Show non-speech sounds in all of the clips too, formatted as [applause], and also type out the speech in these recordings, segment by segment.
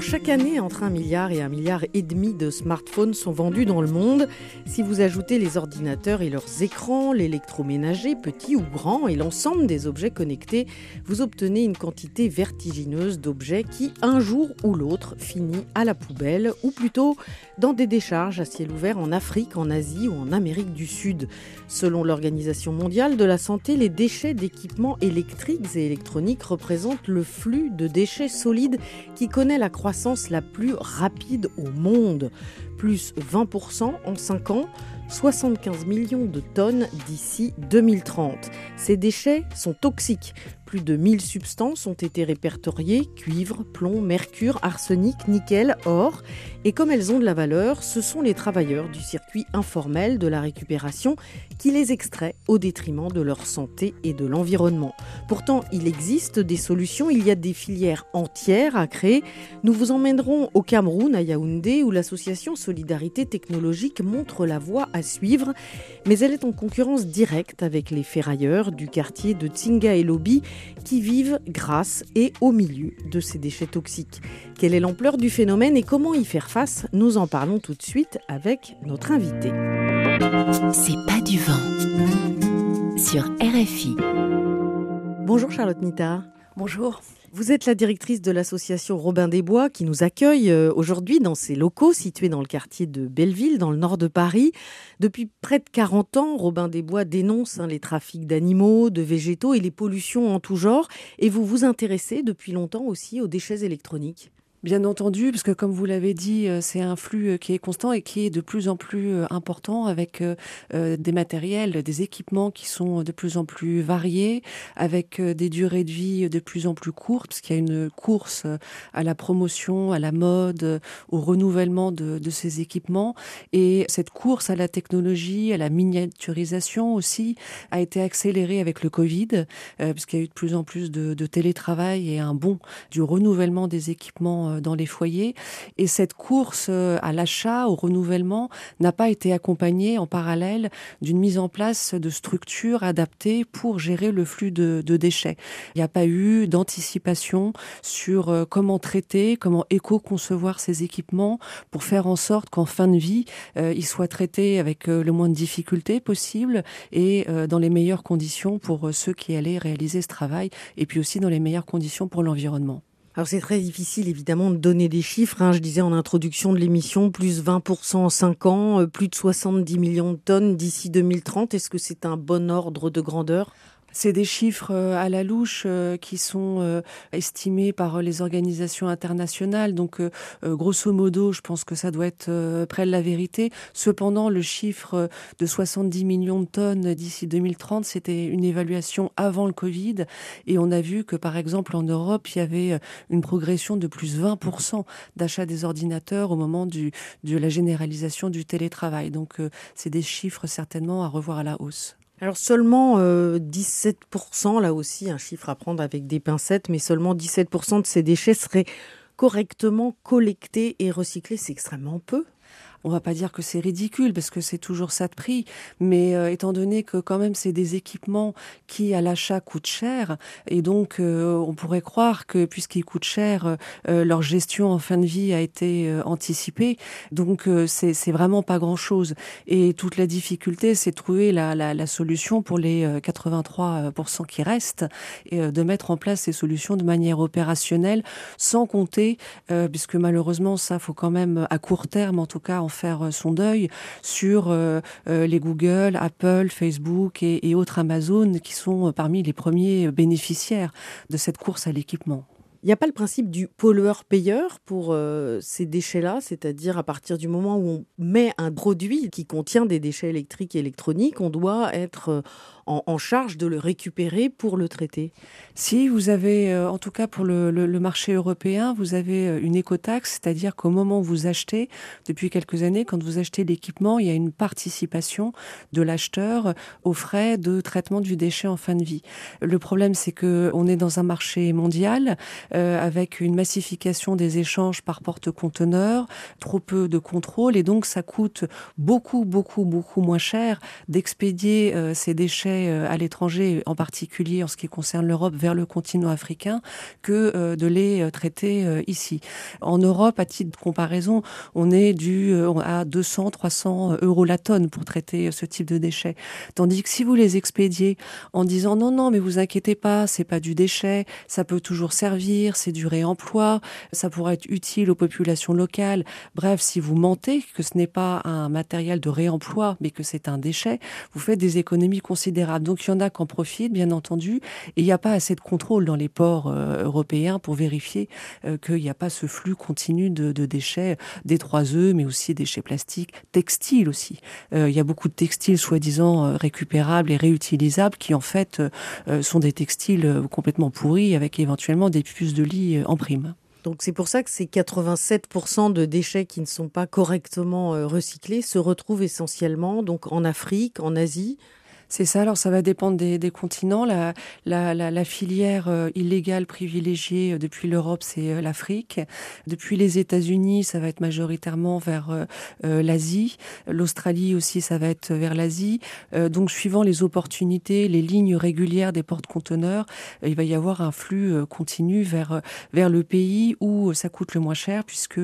Chaque année entre un milliard et un milliard et demi de smartphones sont vendus dans le monde. Si vous ajoutez les ordinateurs et leurs écrans, l'électroménager, petits ou grands, et l'ensemble des objets connectés, vous obtenez une quantité vertigineuse d'objets qui, un jour ou l'autre, finit à la poubelle, ou plutôt dans des décharges à ciel ouvert en Afrique, en Asie ou en Amérique du Sud. Selon l'Organisation mondiale de la santé, les déchets d'équipements électriques et électroniques représentent le flux de déchets solides qui connaît la croissance la plus rapide au monde, plus 20% en 5 ans. 75 millions de tonnes d'ici 2030. Ces déchets sont toxiques. Plus de 1000 substances ont été répertoriées, cuivre, plomb, mercure, arsenic, nickel, or. Et comme elles ont de la valeur, ce sont les travailleurs du circuit informel de la récupération qui les extraient au détriment de leur santé et de l'environnement. Pourtant, il existe des solutions, il y a des filières entières à créer. Nous vous emmènerons au Cameroun, à Yaoundé, où l'association Solidarité Technologique montre la voie à suivre, mais elle est en concurrence directe avec les ferrailleurs du quartier de Tsinga et Lobi qui vivent grâce et au milieu de ces déchets toxiques. Quelle est l'ampleur du phénomène et comment y faire face Nous en parlons tout de suite avec notre invité. C'est pas du vent. Sur RFI. Bonjour Charlotte Nita. Bonjour. Vous êtes la directrice de l'association Robin des Bois qui nous accueille euh, aujourd'hui dans ses locaux situés dans le quartier de Belleville, dans le nord de Paris. Depuis près de 40 ans, Robin des Bois dénonce hein, les trafics d'animaux, de végétaux et les pollutions en tout genre. Et vous vous intéressez depuis longtemps aussi aux déchets électroniques. Bien entendu, parce que comme vous l'avez dit, euh, c'est un flux euh, qui est constant et qui est de plus en plus euh, important avec des matériels, des équipements qui sont de plus en plus variés, avec des durées de vie de plus en plus courtes, parce qu'il y a une course à la promotion, à la mode, au renouvellement de, ces équipements. Et cette course à la technologie, à la miniaturisation aussi, a été accélérée avec le Covid, puisqu'il y a eu de plus en plus de télétravail et un bond du renouvellement des équipements euh, dans les foyers. Et cette course euh, à l'achat, au renouvellement, n'a pas été accompagnée en parallèle d'une mise en place de structures adaptées pour gérer le flux de, déchets. Il n'y a pas eu d'anticipation sur euh, comment traiter, comment éco-concevoir ces équipements pour faire en sorte qu'en fin de vie, ils soient traités avec le moins de difficultés possible et dans les meilleures conditions pour ceux qui allaient réaliser ce travail et puis aussi dans les meilleures conditions pour l'environnement. Alors c'est très difficile évidemment de donner des chiffres. Hein. Je disais en introduction de l'émission, plus 20% en 5 ans, euh, plus de 70 millions de tonnes d'ici 2030. Est-ce que c'est un bon ordre de grandeur? C'est des chiffres euh, à la louche euh, qui sont euh, estimés par les organisations internationales. Donc, grosso modo, je pense que ça doit être près de la vérité. Cependant, le chiffre de 70 millions de tonnes d'ici 2030, c'était une évaluation avant le Covid. Et on a vu que, par exemple, en Europe, il y avait une progression de plus 20% d'achat des ordinateurs au moment du, de la généralisation du télétravail. Donc, c'est des chiffres certainement à revoir à la hausse. Alors seulement 17%, euh, là aussi un chiffre à prendre avec des pincettes, mais seulement 17% de ces déchets seraient correctement collectés et recyclés. C'est extrêmement peu on va pas dire que c'est ridicule parce que c'est toujours ça de prix, mais euh, étant donné que quand même c'est des équipements qui à l'achat coûtent cher et donc euh, on pourrait croire que puisqu'ils coûtent cher, euh, leur gestion en fin de vie a été anticipée. Donc c'est c'est vraiment pas grand chose et toute la difficulté c'est trouver la, la, la, solution pour les 83% qui restent et de mettre en place ces solutions de manière opérationnelle sans compter puisque malheureusement ça faut quand même à court terme en tout cas faire euh, son deuil sur euh, euh, les Google, Apple, Facebook et, autres Amazon qui sont parmi les premiers bénéficiaires de cette course à l'équipement. Il n'y a pas le principe du pollueur-payeur pour ces déchets-là, c'est-à-dire à partir du moment où on met un produit qui contient des déchets électriques et électroniques, on doit être en, charge de le récupérer pour le traiter Si vous avez, euh, en tout cas pour le, marché européen, vous avez euh, une écotaxe, c'est-à-dire qu'au moment où vous achetez, depuis quelques années, quand vous achetez l'équipement, il y a une participation de l'acheteur aux frais de traitement du déchet en fin de vie. Le problème, c'est que on est dans un marché mondial euh, avec une massification des échanges par porte-conteneurs, trop peu de contrôle, et donc ça coûte beaucoup, beaucoup, beaucoup moins cher d'expédier ces déchets euh, à l'étranger, en particulier en ce qui concerne l'Europe, vers le continent africain, que euh, de les euh, traiter ici. En Europe, à titre de comparaison, on est dû à 200, 300 euros la tonne pour traiter ce type de déchets. Tandis que si vous les expédiez en disant non, non, mais vous inquiétez pas, c'est pas du déchet, ça peut toujours servir, c'est du réemploi, ça pourrait être utile aux populations locales. Bref, si vous mentez que ce n'est pas un matériel de réemploi, mais que c'est un déchet, vous faites des économies considérables donc il y en a qui en profitent, bien entendu, et il n'y a pas assez de contrôle dans les ports euh, européens pour vérifier euh, qu'il n'y a pas ce flux continu de, déchets, des trois œufs, mais aussi déchets plastiques, textiles aussi. Euh, il y a beaucoup de textiles soi-disant récupérables et réutilisables qui en fait sont des textiles complètement pourris avec éventuellement des puces de lit en prime. Donc c'est pour ça que ces 87% de déchets qui ne sont pas correctement recyclés se retrouvent essentiellement donc en Afrique, en Asie, c'est ça, alors ça va dépendre des, continents. La, la, filière euh, illégale privilégiée euh, depuis l'Europe, c'est euh, l'Afrique. Depuis les États-Unis, ça va être majoritairement vers l'Asie. L'Australie aussi, ça va être vers l'Asie. donc suivant les opportunités, les lignes régulières des portes-conteneurs, il va y avoir un flux continu vers, vers le pays où ça coûte le moins cher, puisque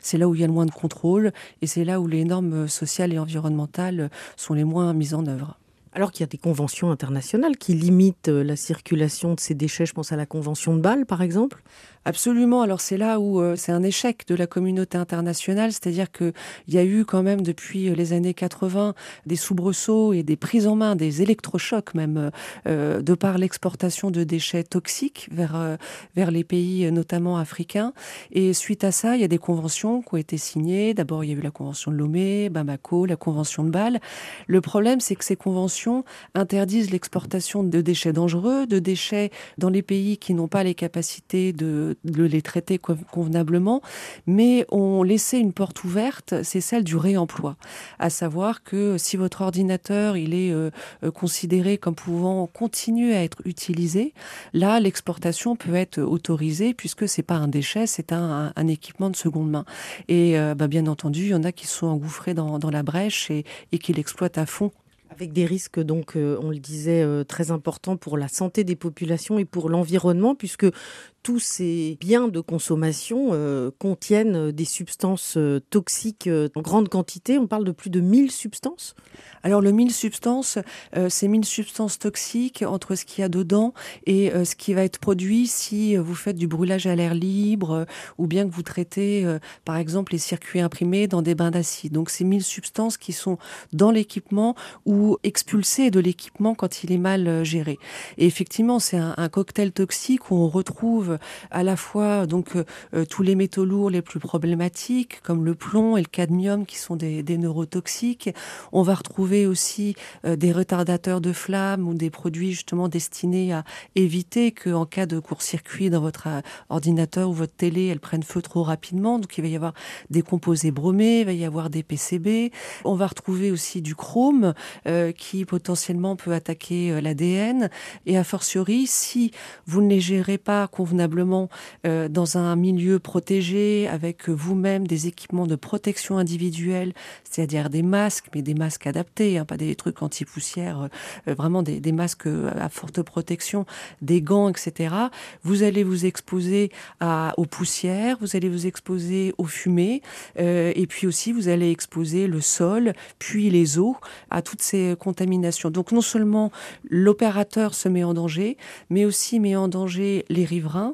c'est là où il y a le moins de contrôle et c'est là où les normes sociales et environnementales sont les moins mises en œuvre. Alors qu'il y a des conventions internationales qui limitent euh, la circulation de ces déchets, je pense à la Convention de Bâle par exemple. Absolument. Alors c'est là où euh, c'est un échec de la communauté internationale, c'est-à-dire que il y a eu quand même depuis euh, les années 80 des soubresauts et des prises en main, des électrochocs même, euh, de par l'exportation de déchets toxiques vers vers les pays notamment africains. Et suite à ça, il y a des conventions qui ont été signées. D'abord, il y a eu la convention de Lomé, Bamako, la convention de Bâle. Le problème, c'est que ces conventions interdisent l'exportation de déchets dangereux, de déchets dans les pays qui n'ont pas les capacités de de les traiter convenablement, mais on laissait une porte ouverte, c'est celle du réemploi. À savoir que si votre ordinateur il est euh, euh, considéré comme pouvant continuer à être utilisé, là l'exportation peut être autorisée puisque c'est pas un déchet, c'est un, équipement de seconde main. Et euh, bah, bien entendu, il y en a qui sont engouffrés dans, la brèche et, et qui l'exploitent à fond avec des risques, donc, on le disait, très importants pour la santé des populations et pour l'environnement, puisque tous ces biens de consommation euh, contiennent euh, des substances euh, toxiques en grande quantité. On parle de plus de 1000 substances. Alors le 1000 substances, c'est 1000 substances toxiques entre ce qu'il y a dedans et ce qui va être produit si vous faites du brûlage à l'air libre ou bien que vous traitez par exemple les circuits imprimés dans des bains d'acide. Donc c'est 1000 substances qui sont dans l'équipement ou expulsées de l'équipement quand il est mal géré. Et effectivement, c'est un, un cocktail toxique où on retrouve à la fois donc euh, euh, tous les métaux lourds les plus problématiques comme le plomb et le cadmium qui sont des, neurotoxiques. On va retrouver aussi euh, des retardateurs de flammes ou des produits justement destinés à éviter que en cas de court-circuit dans votre ordinateur ou votre télé, elle prenne feu trop rapidement. Donc il va y avoir des composés bromés, il va y avoir des PCB. On va retrouver aussi du chrome qui potentiellement peut attaquer l'ADN et a fortiori si vous ne les gérez pas convenablement euh, dans un milieu protégé avec vous-même des équipements de protection individuelle, c'est-à-dire des masques, mais des masques adaptés, hein, pas des trucs anti-poussière, euh, vraiment des, masques à forte protection, des gants, etc. Vous allez vous exposer aux poussières, vous allez vous exposer aux fumées, euh, et puis aussi vous allez exposer le sol, puis les eaux à toutes ces contaminations. Donc non seulement l'opérateur se met en danger, mais aussi met en danger les riverains,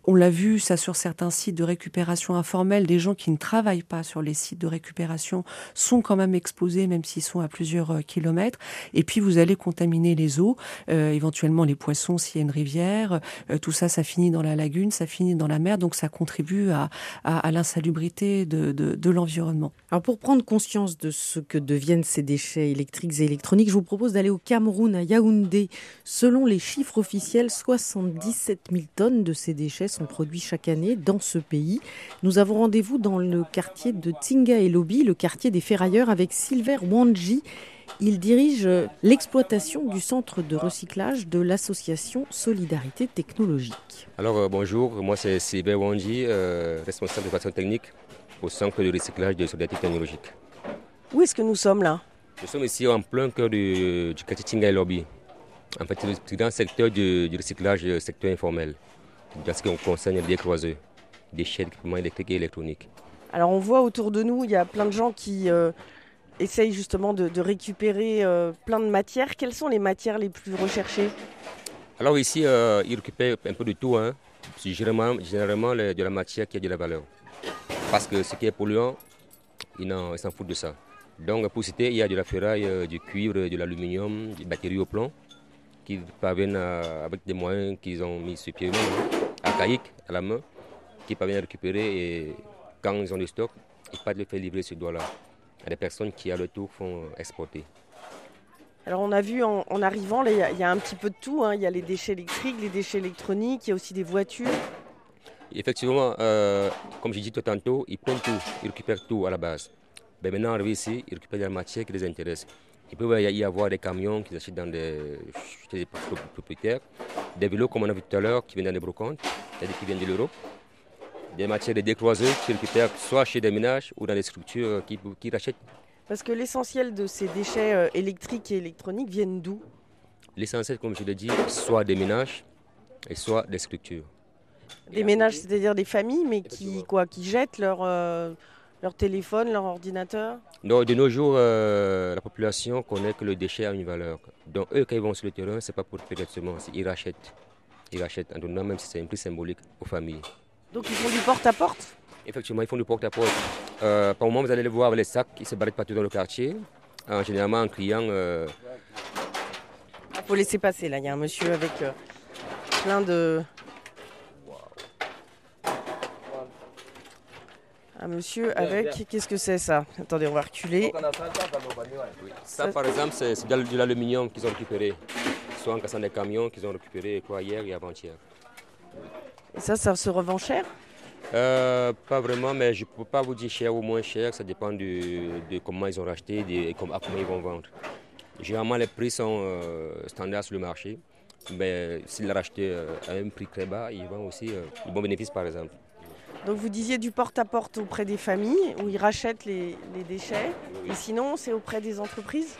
On l'a vu, ça sur certains sites de récupération informelle, des gens qui ne travaillent pas sur les sites de récupération sont quand même exposés, même s'ils sont à plusieurs euh, kilomètres. Et puis vous allez contaminer les eaux, euh, éventuellement les poissons s'il y a une rivière. Euh, tout ça, ça finit dans la lagune, ça finit dans la mer, donc ça contribue à, l'insalubrité de, de, de l'environnement. Alors pour prendre conscience de ce que deviennent ces déchets électriques et électroniques, je vous propose d'aller au Cameroun, à Yaoundé. Selon les chiffres officiels, 77 000 tonnes de ces déchets sont produits chaque année dans ce pays. Nous avons rendez-vous dans le quartier de Tinga et Lobby, le quartier des ferrailleurs, avec Silver Wanji. Il dirige l'exploitation du centre de recyclage de l'association Solidarité Technologique. Alors euh, bonjour, moi c'est Silver Wanji, euh, responsable de façon technique au centre de recyclage de Solidarité Technologique. Où est-ce que nous sommes là? Nous sommes ici en plein cœur du, quartier Tinga et Lobby. En fait, c'est dans le secteur du, du recyclage, le secteur informel dans ce qui concerne les décroiseux, déchets d'équipements électriques et électroniques. Alors on voit autour de nous, il y a plein de gens qui euh, essayent justement de, récupérer euh, plein de matières. Quelles sont les matières les plus recherchées? Alors ici, euh, ils récupèrent un peu de tout. Hein. généralement, généralement de la matière qui a de la valeur. Parce que ce qui est polluant, ils s'en foutent de ça. Donc pour citer, il y a de la ferraille, du cuivre, de l'aluminium, des batteries au plomb qui parviennent avec des moyens qu'ils ont mis sur pied eux-mêmes à la main qui parviennent à récupérer et quand ils ont du stock, ils peuvent le faire livrer ce doigt-là à des personnes qui à leur tour font exporter. Alors on a vu en, arrivant, il y, a un petit peu de tout. Hein. Il y a les déchets électriques, les déchets électroniques, il y a aussi des voitures. Effectivement, euh, comme j'ai dit tout tantôt, ils prennent tout, ils récupèrent tout à la base. Mais maintenant, arrivé ici, ils récupèrent la matière qui les intéresse. Il peut y avoir des camions qui achètent dans des, des propriétaires, des vélos comme on a vu tout à l'heure qui viennent dans des brocantes, c'est-à-dire qui viennent de l'Europe, des matières de décroisées qui récupèrent soit chez des ménages ou dans des structures qui, qui rachètent. Parce que l'essentiel de ces déchets euh, électriques et électroniques viennent d'où? L'essentiel, comme je l'ai dit, soit des ménages et soit des structures. Des ménages, c'est-à-dire des familles, mais qui, quoi, qui jettent leur, euh, leur téléphone, leur ordinateur? Non, De nos jours, euh, la population connaît que le déchet a une valeur. Donc eux, quand ils vont sur le terrain, ce n'est pas pour faire directement, ils rachètent. Ils rachètent en donnant, même si c'est un prix symbolique, aux familles. Donc ils font du porte-à-porte? Effectivement, ils font du porte-à-porte. Euh, par moment, vous allez les voir avec les sacs, ils se baladent partout dans le quartier. En généralement, en criant... Il euh, faut laisser passer, là. Il y a un monsieur avec plein de, Un monsieur avec, qu'est-ce que c'est ça? Attendez, on va reculer. Ça, par exemple, c'est de l'aluminium qu'ils ont récupéré. Soit en cassant des camions qu'ils ont récupéré quoi, hier et avant-hier. Et ça, ça se revend cher? Euh, Pas vraiment, mais je ne peux pas vous dire cher ou moins cher. Ça dépend de, comment ils ont racheté et comment, ils vont vendre. Généralement, les prix sont euh, standards sur le marché. Mais s'ils l'ont racheté euh, à un prix très bas, ils vendent aussi un bon bénéfice, par exemple. Donc vous disiez du porte-à-porte auprès des familles où ils rachètent les, déchets. Et sinon, c'est auprès des entreprises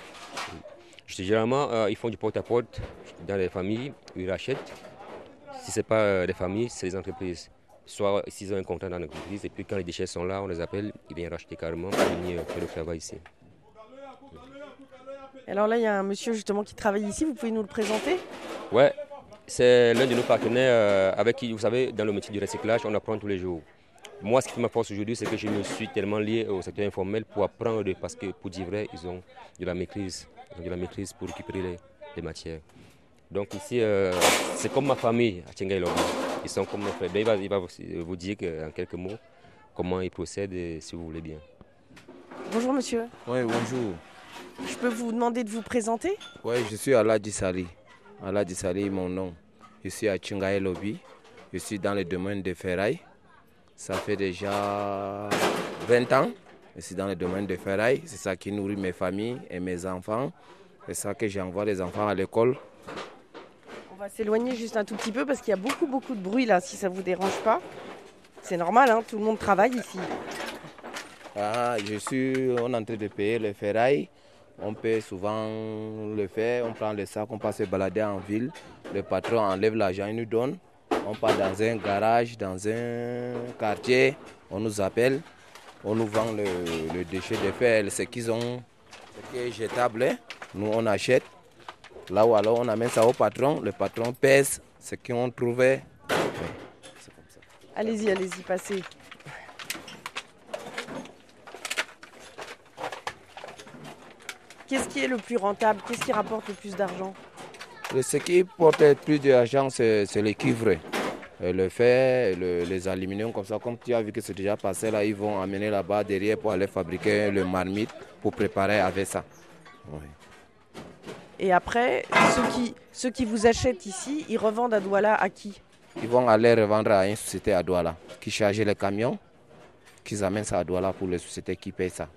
Généralement, euh, ils font du porte-à-porte dans les familles où ils rachètent. Si ce n'est pas euh, des familles, c'est les entreprises. Soit s'ils ont un contrat dans l'entreprise, et puis quand les déchets sont là, on les appelle, ils viennent racheter carrément pour venir faire le travail ici. Alors là, il y a un monsieur justement qui travaille ici, vous pouvez nous le présenter? Ouais, c'est l'un de nos partenaires euh, avec qui, vous savez, dans le métier du recyclage, on apprend tous les jours. Moi, ce qui m'apporte aujourd'hui, c'est que je me suis tellement lié au secteur informel pour apprendre, parce que pour dire vrai, ils ont de la maîtrise, ils ont de la maîtrise pour récupérer les, matières. Donc ici, euh, c'est comme ma famille à Tchengaï Ils sont comme mes frères. Ben, il, va, il va vous dire en quelques mots comment ils procèdent, si vous voulez bien. Bonjour monsieur. Oui, bonjour. Je peux vous demander de vous présenter? Oui, je suis Alain Dissali. Allah Dissali, mon nom. Je suis à Tchingaï Lobby. Je suis dans le domaine des ferrailles. Ça fait déjà 20 ans. Je suis dans le domaine des ferrailles. C'est ça qui nourrit mes familles et mes enfants. C'est ça que j'envoie les enfants à l'école. On va s'éloigner juste un tout petit peu parce qu'il y a beaucoup, beaucoup de bruit là, si ça ne vous dérange pas. C'est normal, hein, tout le monde travaille ici. Ah, je suis en train de payer les ferrailles. On peut souvent le faire, on prend le sac, on passe se balader en ville. Le patron enlève l'argent, il nous donne. On part dans un garage, dans un quartier, on nous appelle, on nous vend le, déchet de fer, ce qu'ils ont, ce qui est jetable. Hein. Nous, on achète. Là où alors on amène ça au patron, le patron pèse ce qu'on trouvait. Allez-y, allez-y, passez. Qu'est-ce qui est le plus rentable? Qu'est-ce qui rapporte le plus d'argent? Ce qui porte le plus d'argent, c'est les cuivres. Euh, Le fer, le- les aluminiums comme ça, comme tu as vu que c'est déjà passé là, ils vont amener là-bas derrière pour aller fabriquer le marmite pour préparer avec ça. Oui. Et après, ceux qui, ceux qui vous achètent ici, ils revendent à Douala à qui? Ils vont aller revendre à une société à Douala qui charge les camions, qui amènent ça à Douala pour les sociétés qui payent ça.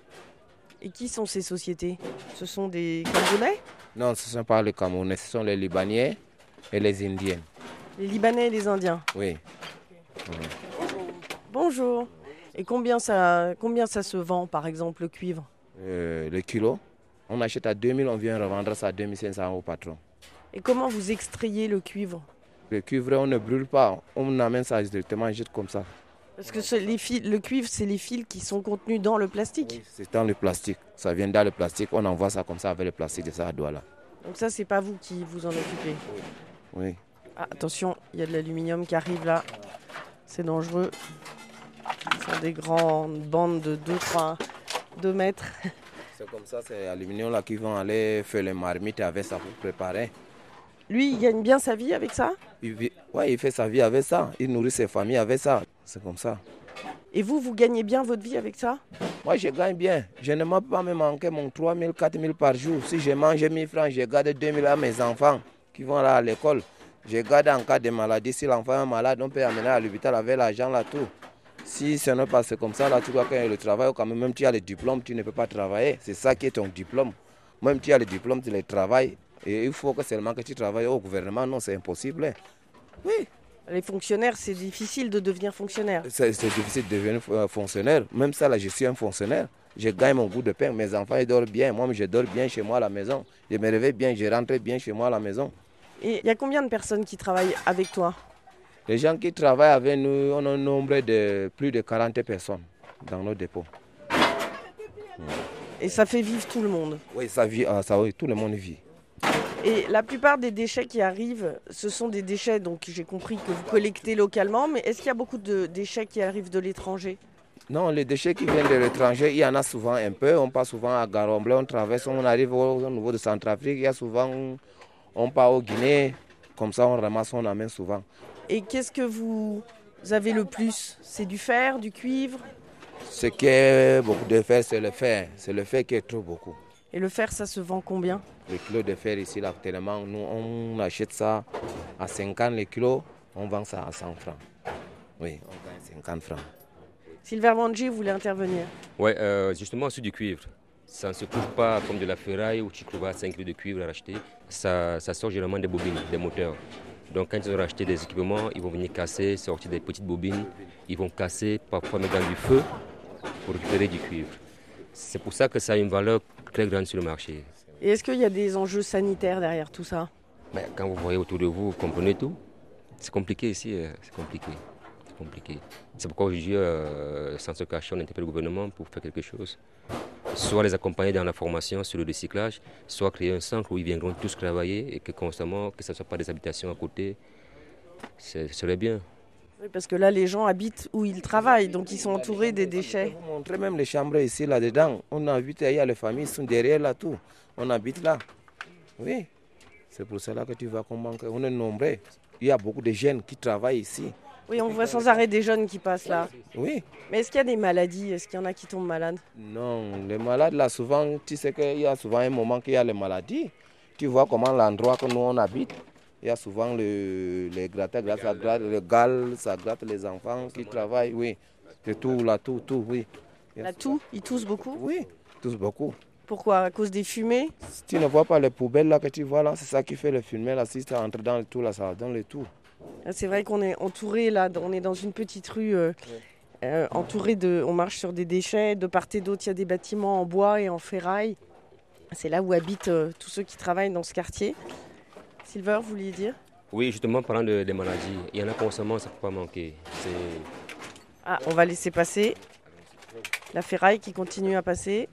Et qui sont ces sociétés? Ce sont des Camerounais Non, ce ne sont pas les Camerounais, ce sont les Libanais et les Indiens. Les Libanais et les Indiens? Oui. Bonjour. Et combien ça, combien ça se vend, par exemple, le cuivre? Euh, le kilo, on achète à 2000, on vient revendre ça à 2500 au patron. Et comment vous extrayez le cuivre? Le cuivre, on ne brûle pas, on amène ça directement, on jette comme ça. Parce que ce- les fils, le cuivre, c'est les fils qui sont contenus dans le plastique. C'est dans le plastique. Ça vient dans le plastique. On envoie ça comme ça avec le plastique de ça à Douala. Donc ça, c'est pas vous qui vous en occupez. Oui. Ah, attention, il y a de l'aluminium qui arrive là. C'est dangereux. Ce sont des grandes bandes de 2, 3, 2 mètres. C'est comme ça, c'est l'aluminium là qui vont aller faire les marmites avec ça pour préparer. Lui, il gagne bien sa vie avec ça? Il, vit- ouais, il fait sa vie avec ça. Il nourrit ses familles avec ça. C'est comme ça. Et vous, vous gagnez bien votre vie avec ça? Moi, je gagne bien. Je ne peux pas me manquer mon 3 000, 4 000 par jour. Si je mange 1000 francs, je garde 2 000 à mes enfants qui vont là à l'école. Je garde en cas de maladie. Si l'enfant est malade, on peut amener à l'hôpital avec l'argent là, tout. Si ce n'est pas comme ça, là, tu vois, quand il y a le travail, quand même, même tu as le diplôme, tu ne peux pas travailler. C'est ça qui est ton diplôme. Même tu as le diplôme, tu le travailles. Et il faut que seulement que tu travailles au gouvernement. Non, c'est impossible. Oui. Les fonctionnaires, c'est difficile de devenir fonctionnaire. C'est difficile de devenir euh, fonctionnaire. Même ça, là, je suis un fonctionnaire. Je gagne mon goût de pain. Mes enfants, ils dorment bien. Moi, je dors bien chez moi à la maison. Je me réveille bien, je rentre bien chez moi à la maison. Et il y a combien de personnes qui travaillent avec toi? Les gens qui travaillent avec nous, on a un nombre de plus de 40 personnes dans nos dépôts. Et ça fait vivre tout le monde. Oui, ça vit, ah, ça, oui, tout le monde vit. Et la plupart des déchets qui arrivent, ce sont des déchets, donc j'ai compris que vous collectez localement, mais est-ce qu'il y a beaucoup de déchets qui arrivent de l'étranger? Non, les déchets qui viennent de l'étranger, il y en a souvent un peu. On passe souvent à Garomblé, on traverse, on arrive au, au niveau de Centrafrique. Il y a souvent, on part au Guinée. Comme ça, on ramasse, on amène souvent. Et qu'est-ce que vous avez le plus? C'est du fer, du cuivre? Ce qui est beaucoup de fer, c'est le fer. C'est le fer qui est trop beaucoup. Et le fer, ça se vend combien? Le kilo de fer ici, là, actuellement, nous, on achète ça à 50 le kilo, on vend ça à 100 francs. Oui, on gagne 50 francs. Silver Manji voulait intervenir? Ouais, euh, justement sur du cuivre. Ça ne se trouve pas comme de la ferraille où tu trouves 5 kg de cuivre à racheter. Ça, ça sort généralement des bobines, des moteurs. Donc quand ils ont racheté des équipements, ils vont venir casser, sortir des petites bobines. Ils vont casser, parfois mettre dans du feu pour récupérer du cuivre. C'est pour ça que ça a une valeur très grande sur le marché. Et est-ce qu'il y a des enjeux sanitaires derrière tout ça? Quand vous voyez autour de vous, vous comprenez tout. C'est compliqué ici, euh, c'est compliqué. C'est compliqué. C'est pourquoi aujourd'hui, euh, sans se cacher, on interpelle le gouvernement pour faire quelque chose. Soit les accompagner dans la formation sur le recyclage, soit créer un centre où ils viendront tous travailler et que constamment, que ce ne soit pas des habitations à côté, ce serait bien. Oui, Parce que là, les gens habitent où ils travaillent, donc ils sont entourés des déchets. Je vais vous montrer même les chambres ici, là-dedans. On habite, il y a les familles, sont derrière là, tout. On habite là. Oui. C'est pour cela que tu vois qu'on manque. On est nombreux. Il y a beaucoup de jeunes qui travaillent ici. Oui, on voit sans arrêt des jeunes qui passent là. Oui. Mais est-ce qu'il y a des maladies? Est-ce qu'il y en a qui tombent malades? Non, les malades, là, souvent, tu sais qu'il y a souvent un moment qu'il y a les maladies. Tu vois comment l'endroit que nous, on habite, il y a souvent le, les grattes, grâce ça gratte le gal, ça gratte les enfants qui travaillent, oui. C'est tout, là, tout, tout, oui. La toux, ils toussent beaucoup Oui, tous beaucoup. Pourquoi? À cause des fumées? Si tu ne vois pas les poubelles là que tu vois là, c'est ça qui fait le fumet là. Si ça entre dans le tout là, ça va dans le tout. Ah, C'est vrai qu'on est entouré là, on est dans une petite rue euh, euh, entourée de. On marche sur des déchets, de part et d'autre, il y a des bâtiments en bois et en ferraille. C'est là où habitent euh, tous ceux qui travaillent dans ce quartier. Silver, vous vouliez dire? Oui, justement, parlant de- des maladies, il y en a constamment, ça ne peut pas manquer. Ah, on va laisser passer. La ferraille qui continue à passer.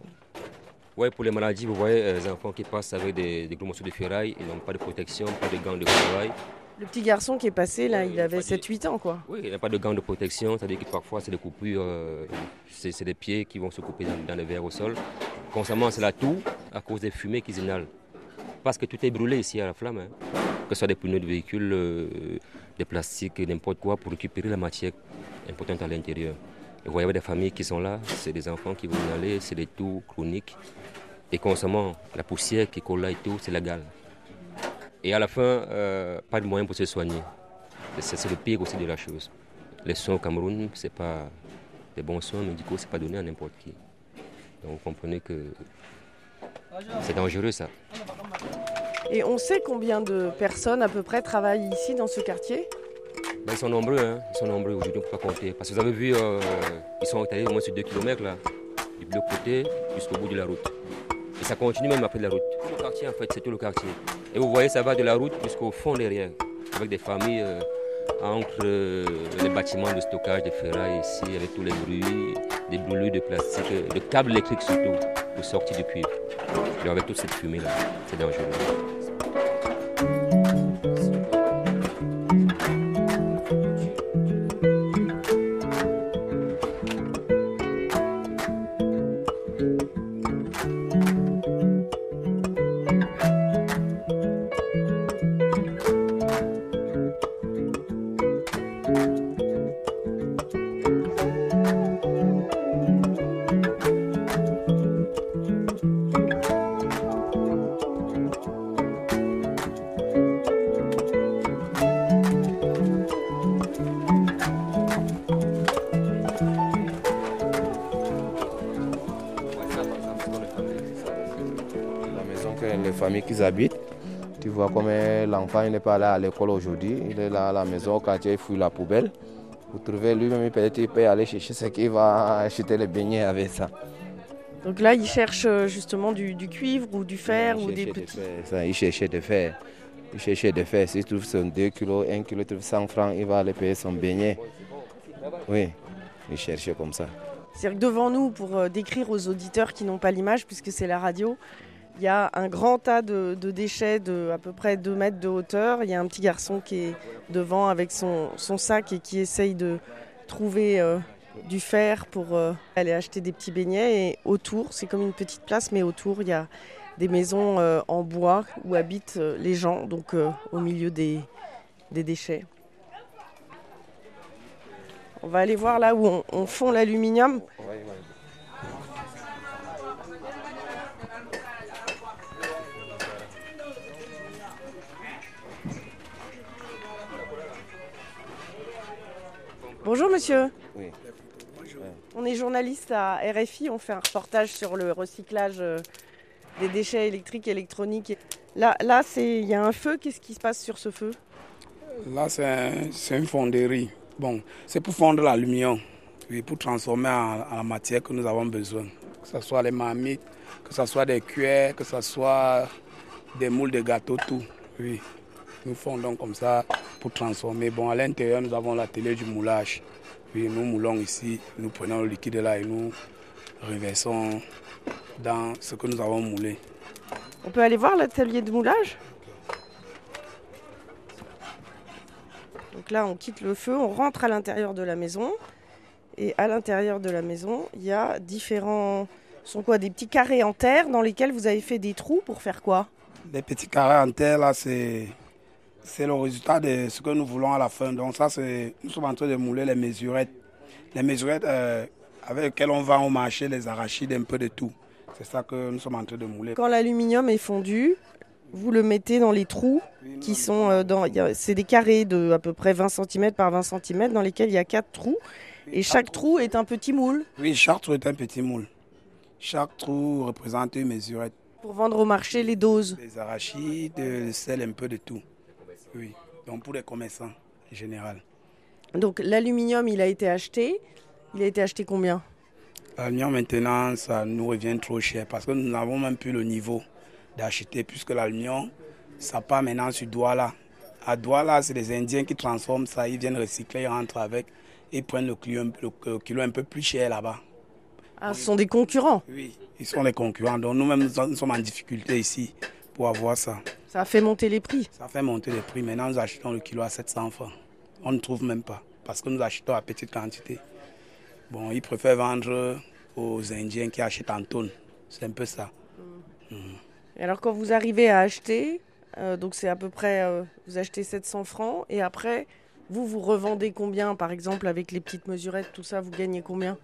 Ouais, pour les maladies, vous voyez euh, les enfants qui passent avec des, des gros morceaux de ferraille, ils n'ont pas de protection, pas de gants de travail. Le petit garçon qui est passé, là, il avait 7-8 ans, quoi. Oui, il n'a pas de gants de protection, c'est-à-dire que parfois c'est des coupures, euh, c'est des pieds qui vont se couper dans, dans le verre au sol. Constamment, c'est la toux à cause des fumées qu'ils inhalent. Parce que tout est brûlé ici à la flamme, hein. que ce soit des pneus de véhicules, euh, des plastiques, n'importe quoi, pour récupérer la matière importante à l'intérieur. Et vous voyez des familles qui sont là, c'est des enfants qui vont inhaler, c'est des toux chroniques. Et constamment, la poussière qui colle là et tout, c'est légal. Et à la fin, euh, pas de moyens pour se soigner. C'est le pire aussi de la chose. Les soins au Cameroun, ce n'est pas des bons soins médicaux, ce n'est pas donné à n'importe qui. Donc vous comprenez que c'est dangereux ça. Et on sait combien de personnes à peu près travaillent ici dans ce quartier? Ben, Ils sont nombreux, hein. ils sont nombreux aujourd'hui, on ne peut pas compter. Parce que vous avez vu, euh, ils sont étalés au moins sur 2 km là, du bleu côté jusqu'au bout de la route. Et ça continue même après la route. Tout le quartier en fait, c'est tout le quartier. Et vous voyez, ça va de la route jusqu'au fond derrière, avec des familles euh, entre euh, les bâtiments de stockage de ferraille ici, avec tous les bruits, des brûlures de plastique, de câbles électriques surtout, pour sortir du cuivre. Et avec toute cette fumée là, c'est dangereux. Familles qui habitent. Tu vois comme l'enfant n'est pas là à l'école aujourd'hui, il est là à la maison au quartier, il fouille la poubelle. Vous trouvez lui-même, peut-être il peut aller chercher ce qu'il va acheter les beignets avec ça. Donc là, il cherche justement du, du cuivre ou du fer ou des petits. Ça, il cherchait de fer. Il cherchait de fer. S'il trouve son 2 kg, 1 kg, il trouve 100 francs, il va aller payer son beignet. Oui, il cherchait comme ça. C'est-à-dire que devant nous, pour décrire aux auditeurs qui n'ont pas l'image, puisque c'est la radio, il y a un grand tas de, déchets de à peu près 2 mètres de hauteur. Il y a un petit garçon qui est devant avec son, sac et qui essaye de trouver euh, du fer pour euh, aller acheter des petits beignets. Et autour, c'est comme une petite place, mais autour, il y a des maisons euh, en bois où habitent les gens, donc au milieu des, déchets. On va aller voir là où on fond l'aluminium. Bonjour monsieur. Oui. On est journaliste à RFI, on fait un reportage sur le recyclage des déchets électriques et électroniques. Là, là il y a un feu, qu'est-ce qui se passe sur ce feu? Là, c'est un, une fonderie. Bon, c'est pour fondre l'aluminium, oui, pour transformer en, en, la matière que nous avons besoin. Que ce soit les marmites, que ce soit des cuillères, que ce soit des moules de gâteaux, tout. Oui. Nous fondons comme ça pour transformer. Bon, à l'intérieur, nous avons l'atelier du moulage. Puis nous moulons ici, nous prenons le liquide là et nous reversons dans ce que nous avons moulé. On peut aller voir l'atelier de moulage? Donc là, on quitte le feu, on rentre à l'intérieur de la maison. Et à l'intérieur de la maison, il y a différents... Ce sont quoi Des petits carrés en terre dans lesquels vous avez fait des trous pour faire quoi? Les petits carrés en terre, là, c'est c'est le résultat de ce que nous voulons à la fin. Donc ça, c'est nous sommes en train de mouler les mesurettes. Les mesurettes euh, avec lesquelles on va au marché, les arachides, un peu de tout. C'est ça que nous sommes en train de mouler. Quand l'aluminium est fondu, vous le mettez dans les trous qui sont euh, dans... C'est des carrés de à peu près 20 cm par 20 cm dans lesquels il y a quatre trous. Et chaque trou est un petit moule. Oui, chaque trou est un petit moule. Chaque trou représente une mesurette. Pour vendre au marché les doses Les arachides, le sel, un peu de tout. Oui, donc pour les commerçants en général. Donc l'aluminium, il a été acheté. Il a été acheté combien? L'aluminium maintenant, ça nous revient trop cher parce que nous n'avons même plus le niveau d'acheter puisque l'aluminium, ça part maintenant sur Douala. À Douala, c'est les Indiens qui transforment ça, ils viennent recycler, ils rentrent avec et prennent le kilo, le kilo un peu plus cher là-bas. Ah, ce sont des concurrents? Oui, ils sont les concurrents. Donc nous-mêmes, nous sommes en difficulté ici pour avoir ça. Ça a fait monter les prix Ça fait monter les prix. Maintenant, nous achetons le kilo à 700 francs. On ne trouve même pas parce que nous achetons à petite quantité. Bon, ils préfèrent vendre aux Indiens qui achètent en tonnes. C'est un peu ça. Et alors quand vous arrivez à acheter, euh, donc c'est à peu près, euh, vous achetez 700 francs et après, vous, vous revendez combien Par exemple, avec les petites mesurettes, tout ça, vous gagnez combien?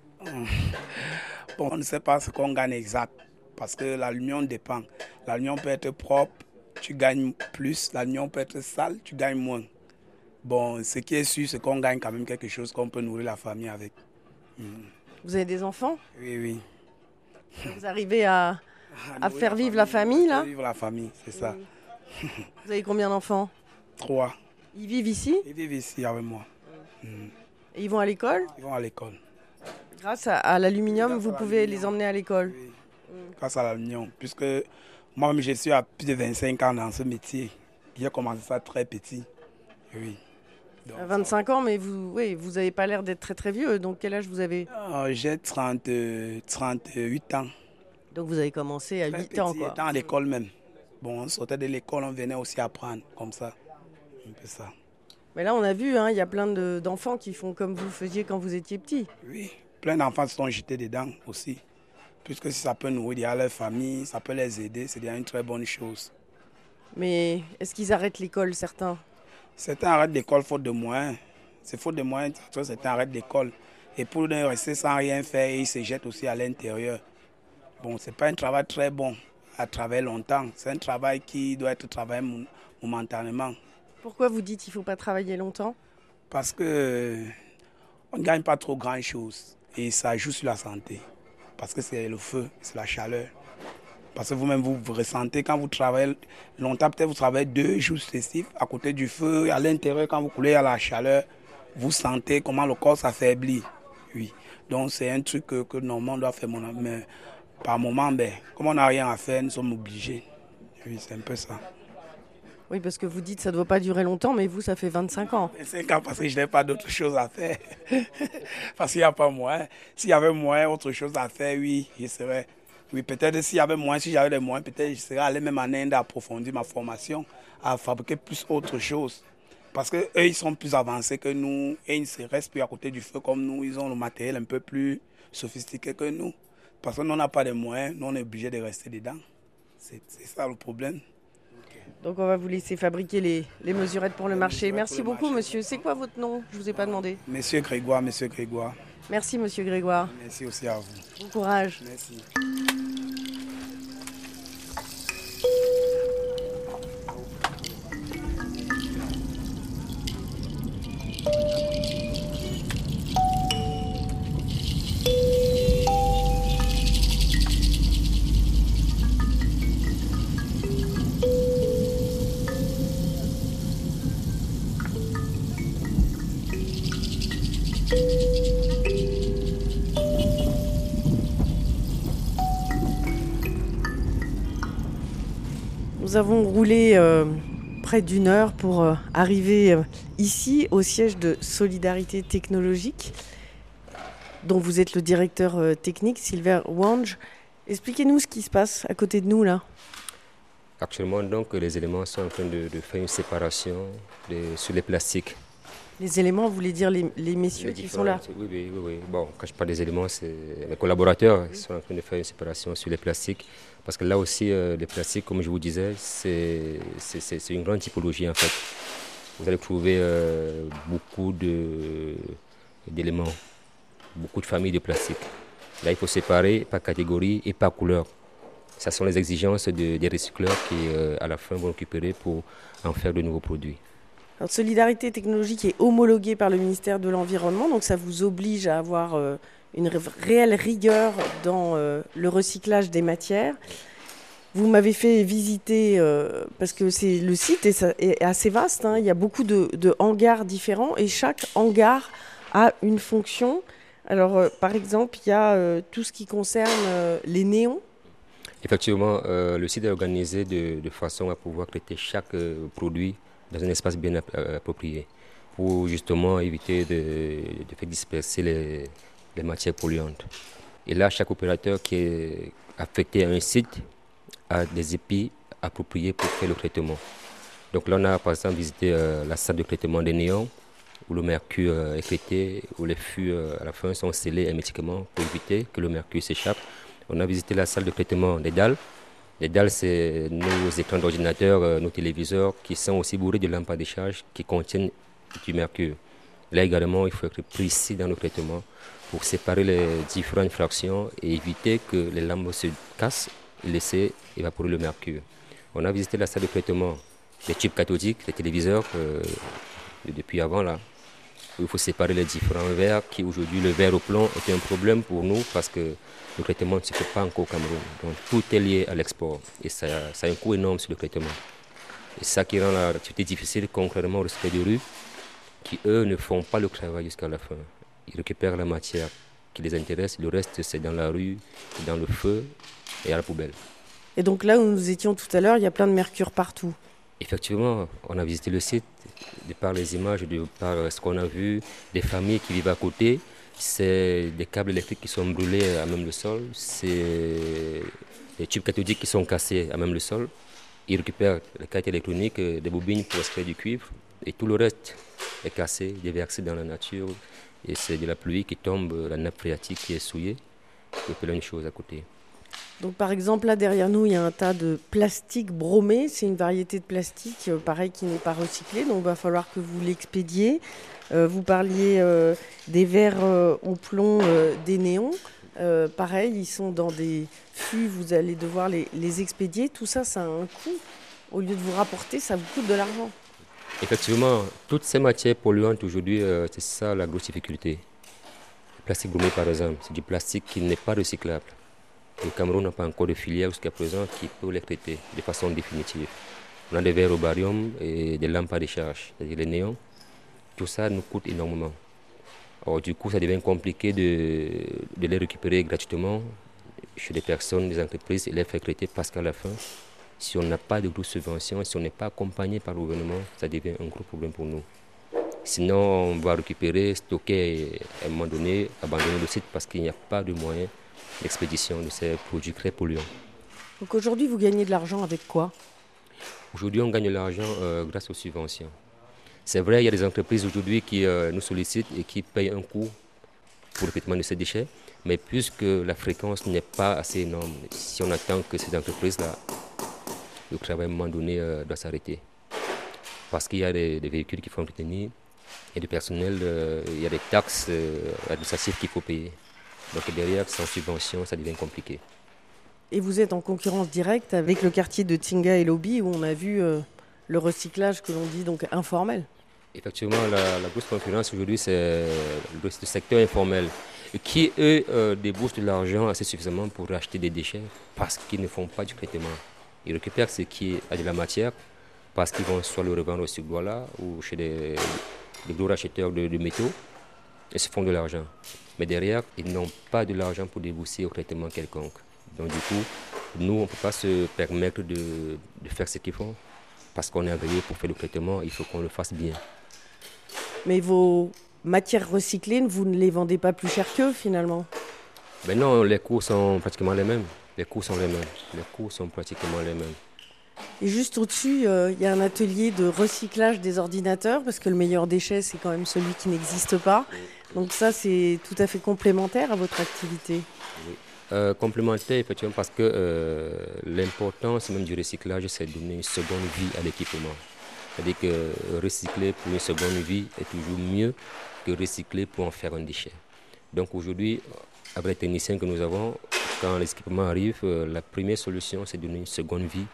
Bon, on ne sait pas ce qu'on gagne exact parce que l'aluminium dépend. L'aluminium peut être propre, tu gagnes plus. L'aluminium peut être sale, tu gagnes moins. Bon, ce qui est sûr, c'est qu'on gagne quand même quelque chose qu'on peut nourrir la famille avec. Vous avez des enfants? Oui, oui. Vous arrivez à, [laughs] à faire vivre la famille, là? Faire Vivre la famille, c'est ça. Vous avez combien d'enfants? Trois. Ils vivent ici? Ils vivent ici avec moi. et ils vont à l'école? Ils vont à l'école. Grâce à, à l'aluminium, vous pouvez les emmener à l'école. Oui. Grâce à l'aluminium. Puisque moi-même, je suis à plus de 25 ans dans ce métier. J'ai commencé ça très petit. Oui. Donc, À 25 ans, mais vous oui, vous n'avez pas l'air d'être très très vieux. Donc quel âge vous avez? Euh, J'ai 30, euh, 38 ans. Donc vous avez commencé à Très 8 ans, quoi. étant à l'école même. Bon, on sortait de l'école, on venait aussi apprendre comme ça. Un peu ça. Mais là, on a vu, hein, il y a plein de- d'enfants qui font comme vous faisiez quand vous étiez petit. Oui, plein d'enfants se sont jetés dedans aussi. Puisque si ça peut nourrir leur famille, ça peut les aider, c'est déjà une très bonne chose. Mais est-ce qu'ils arrêtent l'école, certains? Certains arrêtent l'école faute de moyens. C'est faute de moyens, certains arrêtent l'école. Et pour ne rester sans rien faire, ils se jettent aussi à l'intérieur. Bon, c'est pas un travail très bon à travailler longtemps. C'est un travail qui doit être travaillé mom- momentanément. Pourquoi vous dites qu'il ne faut pas travailler longtemps? Parce que on ne gagne pas trop grand chose. Et ça joue sur la santé. Parce que c'est le feu, c'est la chaleur. Parce que vous-même, vous, ressentez quand vous travaillez longtemps, peut-être vous travaillez deux jours successifs à côté du feu, à l'intérieur, quand vous coulez à la chaleur, vous sentez comment le corps s'affaiblit. Oui. Donc c'est un truc que, que normalement on doit faire. Mais par moment, ben, comme on n'a rien à faire, nous sommes obligés. Oui, c'est un peu ça. Oui, parce que vous dites que ça ne doit pas durer longtemps, mais vous, ça fait 25 ans. 25 ans parce que je n'ai pas d'autre chose à faire. [laughs] parce qu'il n'y a pas moyen. S'il y avait moyen, autre chose à faire, oui, je serais. Oui, peut-être s'il y avait moins, si j'avais les moyens, peut-être je serais allé même en Inde approfondir ma formation, à fabriquer plus autre chose. Parce qu'eux, ils sont plus avancés que nous et ils ne restent plus à côté du feu comme nous. Ils ont le matériel un peu plus sophistiqué que nous. Parce que nous, on n'a pas de moyens, nous, on est obligé de rester dedans. C'est ça le problème. Donc on va vous laisser fabriquer les, les mesurettes pour le marché. Merci beaucoup, marché. monsieur. C'est quoi votre nom? Je ne vous ai pas demandé. Monsieur Grégoire, monsieur Grégoire, Merci, monsieur Grégoire. merci aussi à vous. Bon courage. Merci. Avons roulé euh, près d'une heure pour euh, arriver euh, ici au siège de Solidarité Technologique, dont vous êtes le directeur technique, Silver Wange. Expliquez-nous ce qui se passe à côté de nous là. Actuellement, donc, les éléments sont en train de, de faire une séparation de- sur les plastiques. Les éléments, vous voulez dire les, les messieurs Les qui sont là Oui, oui, oui, oui. Bon, quand je parle des éléments, c'est mes collaborateurs qui sont en train de faire une séparation sur les plastiques. Parce que là aussi, euh, les plastiques, comme je vous disais, c'est une grande typologie en fait. Vous allez trouver euh, beaucoup d'éléments, beaucoup de familles de plastiques. Là, il faut séparer par catégorie et par couleur. Ce sont les exigences de- des recycleurs qui, euh, à la fin, vont récupérer pour en faire de nouveaux produits. Alors, Solidarité Technologique est homologuée par le ministère de l'Environnement, donc ça vous oblige à avoir euh, une ré- réelle rigueur dans euh, le recyclage des matières. Vous m'avez fait visiter, euh, parce que c'est le site est, assez vaste, hein, il y a beaucoup de, hangars différents et chaque hangar a une fonction. Alors, euh, par exemple, il y a tout ce qui concerne les néons. Effectivement, le site est organisé de, façon à pouvoir traiter chaque produit dans un espace bien app- approprié pour justement éviter de faire disperser les, les matières polluantes. Et là, chaque opérateur qui est affecté à un site à des épis appropriés pour faire le traitement. Donc là, on a par exemple visité euh, la salle de traitement des néons, où le mercure euh, est traité, où les fûts euh, à la fin sont scellés hermétiquement pour éviter que le mercure s'échappe. On a visité la salle de traitement des dalles. Les dalles, c'est nos écrans d'ordinateur, nos téléviseurs qui sont aussi bourrés de lampes à décharge qui contiennent du mercure. Là également, il faut être précis dans le traitement pour séparer les différentes fractions et éviter que les lampes se cassent et laisser évaporer le mercure. On a visité la salle de traitement des tubes cathodiques, les téléviseurs, euh, depuis avant là. Il faut séparer les différents verres, qui aujourd'hui le verre au plomb est un problème pour nous parce que le traitement ne se fait pas encore au Cameroun. Donc tout est lié à l'export et ça, a un coût énorme sur le traitement. Et ça qui rend l'activité difficile concrètement au respect des rues, qui eux ne font pas le travail jusqu'à la fin. Ils récupèrent la matière qui les intéresse, le reste c'est dans la rue, dans le feu et à la poubelle. Et donc là où nous étions tout à l'heure, il y a plein de mercure partout. Effectivement, on a visité le site, de par les images, de par ce qu'on a vu, des familles qui vivent à côté. C'est des câbles électriques qui sont brûlés à même le sol, c'est des tubes cathodiques qui sont cassés à même le sol. Ils récupèrent les cartes électroniques, des bobines pour extraire du cuivre, et tout le reste est cassé, déversé dans la nature. Et c'est de la pluie qui tombe, la nappe phréatique qui est souillée, et plein de choses à côté. Donc par exemple, là derrière nous, il y a un tas de plastique bromé. C'est une variété de plastique, euh, pareil, qui n'est pas recyclé. Donc il va falloir que vous l'expédiez. Euh, vous parliez euh, des verres au plomb, des néons. pareil, ils sont dans des fûts, vous allez devoir les, expédier. Tout ça, ça a un coût. Au lieu de vous rapporter, ça vous coûte de l'argent. Effectivement, toutes ces matières polluantes aujourd'hui, c'est ça la grosse difficulté. Le plastique bromé, par exemple, c'est du plastique qui n'est pas recyclable. Le Cameroun n'a pas encore de filière jusqu'à présent qui peut les traiter de façon définitive. On a des verres au barium et des lampes à décharge, c'est-à-dire les néons. Tout ça nous coûte énormément. Alors, du coup, ça devient compliqué de, les récupérer gratuitement chez des personnes, des entreprises et les faire traiter parce qu'à la fin, si on n'a pas de grosses subventions, si on n'est pas accompagné par le gouvernement, ça devient un gros problème pour nous. Sinon, on va récupérer, stocker et à un moment donné, abandonner le site parce qu'il n'y a pas de moyens l'expédition de ces produits très polluants. Donc aujourd'hui, vous gagnez de l'argent avec quoi? Aujourd'hui, on gagne de l'argent euh, grâce aux subventions. C'est vrai, il y a des entreprises aujourd'hui qui euh, nous sollicitent et qui payent un coût pour le traitement de ces déchets, mais puisque la fréquence n'est pas assez énorme, si on attend que ces entreprises-là, le travail à un moment donné euh, doit s'arrêter. Parce qu'il y a des, véhicules qui font entretenir, et du personnel, il y a des taxes administratives qu'il faut payer. Donc derrière, sans subvention, ça devient compliqué. Et vous êtes en concurrence directe avec le quartier de Tinga et Lobby où on a vu euh, le recyclage que l'on dit donc informel. Effectivement, la, grosse concurrence aujourd'hui, c'est le, secteur informel qui, eux, euh, débouchent de l'argent assez suffisamment pour acheter des déchets parce qu'ils ne font pas du traitement. Ils récupèrent ce qui a de la matière parce qu'ils vont soit le revendre au Sugwala ou chez des, gros racheteurs de, de métaux et se font de l'argent. Mais derrière, ils n'ont pas de l'argent pour débourser au traitement quelconque. Donc du coup, nous, on ne peut pas se permettre de, faire ce qu'ils font. Parce qu'on est agréé pour faire le traitement, il faut qu'on le fasse bien. Mais vos matières recyclées, vous ne les vendez pas plus cher qu'eux finalement? Ben non, les coûts sont pratiquement les mêmes. Les coûts sont les mêmes. Les coûts sont pratiquement les mêmes. Et juste au-dessus, euh, il y a un atelier de recyclage des ordinateurs, parce que le meilleur déchet, c'est quand même celui qui n'existe pas. Donc ça, c'est tout à fait complémentaire à votre activité. Euh, complémentaire, effectivement, parce que euh, l'importance même du recyclage, c'est de donner une seconde vie à l'équipement. C'est-à-dire que recycler pour une seconde vie est toujours mieux que recycler pour en faire un déchet. Donc aujourd'hui, avec les techniciens que nous avons, quand l'équipement arrive, la première solution, c'est de donner une seconde vie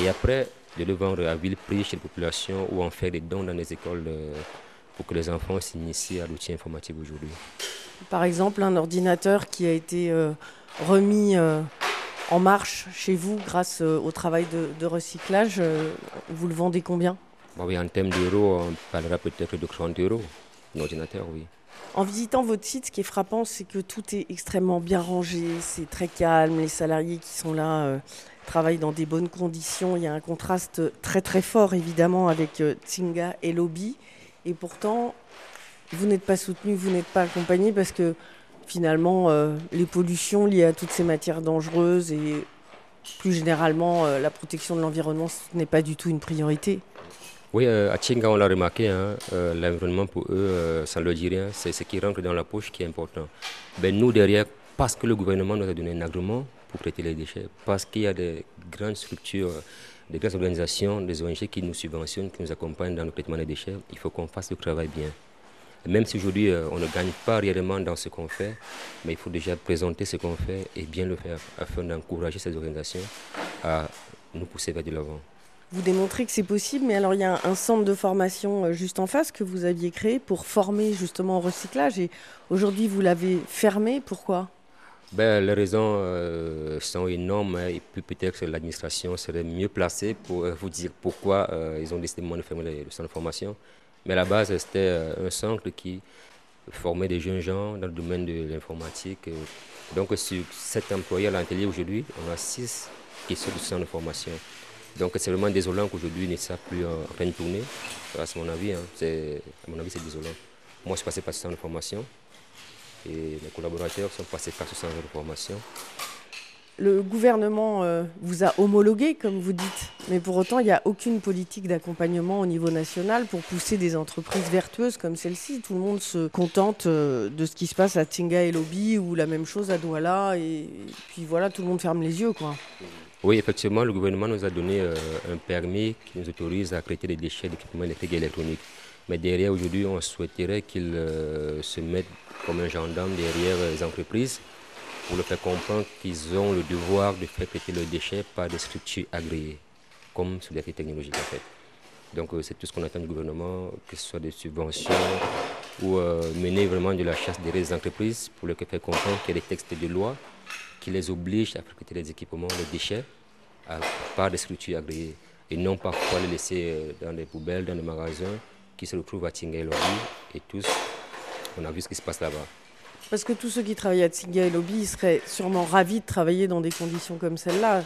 et après, de le vendre à vil prix chez les populations ou en faire des dons dans les écoles euh, pour que les enfants s'initient à l'outil informatique aujourd'hui. Par exemple, un ordinateur qui a été euh, remis euh, en marche chez vous grâce au travail de, recyclage, vous le vendez combien? Oui, En termes d'euros, on parlera peut-être de 30 euros, un ordinateur, oui. En visitant votre site, ce qui est frappant, c'est que tout est extrêmement bien rangé, c'est très calme, les salariés qui sont là travaille dans des bonnes conditions. Il y a un contraste très très fort évidemment avec euh, Tsinga et Lobby. Et pourtant, vous n'êtes pas soutenu, vous n'êtes pas accompagné parce que finalement, euh, les pollutions liées à toutes ces matières dangereuses et plus généralement, la protection de l'environnement, n'est pas du tout une priorité oui, à Tchinga, on l'a remarqué, hein, l'environnement pour eux, ça ne leur dit rien, c'est ce qui rentre dans la poche qui est important. Ben, nous, derrière, parce que le gouvernement nous a donné un agrément pour traiter les déchets, parce qu'il y a des grandes structures, des grandes organisations, des ONG qui nous subventionnent, qui nous accompagnent dans le traitement des déchets, il faut qu'on fasse le travail bien. Même si aujourd'hui euh, on ne gagne pas réellement dans ce qu'on fait, mais il faut déjà présenter ce qu'on fait et bien le faire afin d'encourager ces organisations à nous pousser vers de l'avant. Vous démontrez que c'est possible, mais alors il y a un centre de formation euh, juste en face que vous aviez créé pour former justement au recyclage et aujourd'hui vous l'avez fermé. Pourquoi? Ben, les raisons euh, sont énormes et puis peut-être que l'administration serait mieux placée pour vous dire pourquoi ils ont décidé de fermer le centre de formation. Mais à la base, c'était euh, un centre qui formait des jeunes gens dans le domaine de l'informatique. Donc, sur sept employés à l'atelier aujourd'hui, on a six qui sont du centre de formation. Donc, c'est vraiment désolant qu'aujourd'hui, ils ne soient plus en train de tourner. C'est mon avis. Hein. À mon avis, c'est désolant. Moi, je suis passé par ce centre de formation et mes collaborateurs sont passés par ce centre de formation. Le gouvernement euh, vous a homologué, comme vous dites, mais pour autant, il n'y a aucune politique d'accompagnement au niveau national pour pousser des entreprises vertueuses comme celle-ci. Tout le monde se contente euh, de ce qui se passe à Tinga et Lobby ou la même chose à Douala. Et, puis voilà, tout le monde ferme les yeux. quoi. Oui, effectivement, le gouvernement nous a donné euh, un permis qui nous autorise à traiter des déchets d'équipements électriques et électroniques. Mais derrière, aujourd'hui, on souhaiterait qu'ils se mettent comme un gendarme derrière les entreprises pour leur faire comprendre qu'ils ont le devoir de faire traiter leurs déchets par des structures agréées, comme sur les technologiques en fait. Donc euh, c'est tout ce qu'on attend du gouvernement, que ce soit des subventions ou euh, mener vraiment de la chasse derrière les entreprises pour leur faire comprendre qu'il y a des textes de loi qui les obligent à traiter les équipements, les déchets par des structures agréées et non parfois les laisser euh, dans des poubelles, dans des magasins qui se retrouvent à Tinga et tous, on a vu ce qui se passe là-bas. Parce que tous ceux qui travaillent à Tsinga et Lobby seraient sûrement ravis de travailler dans des conditions comme celle-là.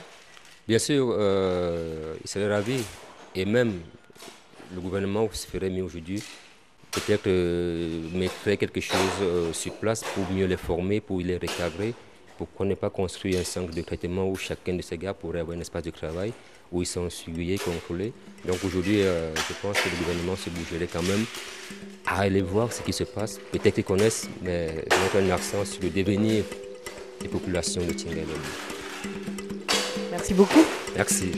Bien sûr, euh, ils seraient ravis. Et même le gouvernement se ferait mieux aujourd'hui. Peut-être euh, mettrait quelque chose euh, sur place pour mieux les former, pour les recadrer. Pourquoi ne pas construire un centre de traitement où chacun de ces gars pourrait avoir un espace de travail où ils sont surveillés, contrôlés? Donc aujourd'hui, je pense que le gouvernement se bougerait quand même à aller voir ce qui se passe. Peut-être qu'ils connaissent, mais mettre un accent sur le devenir des populations de Tingel. Merci beaucoup. Merci.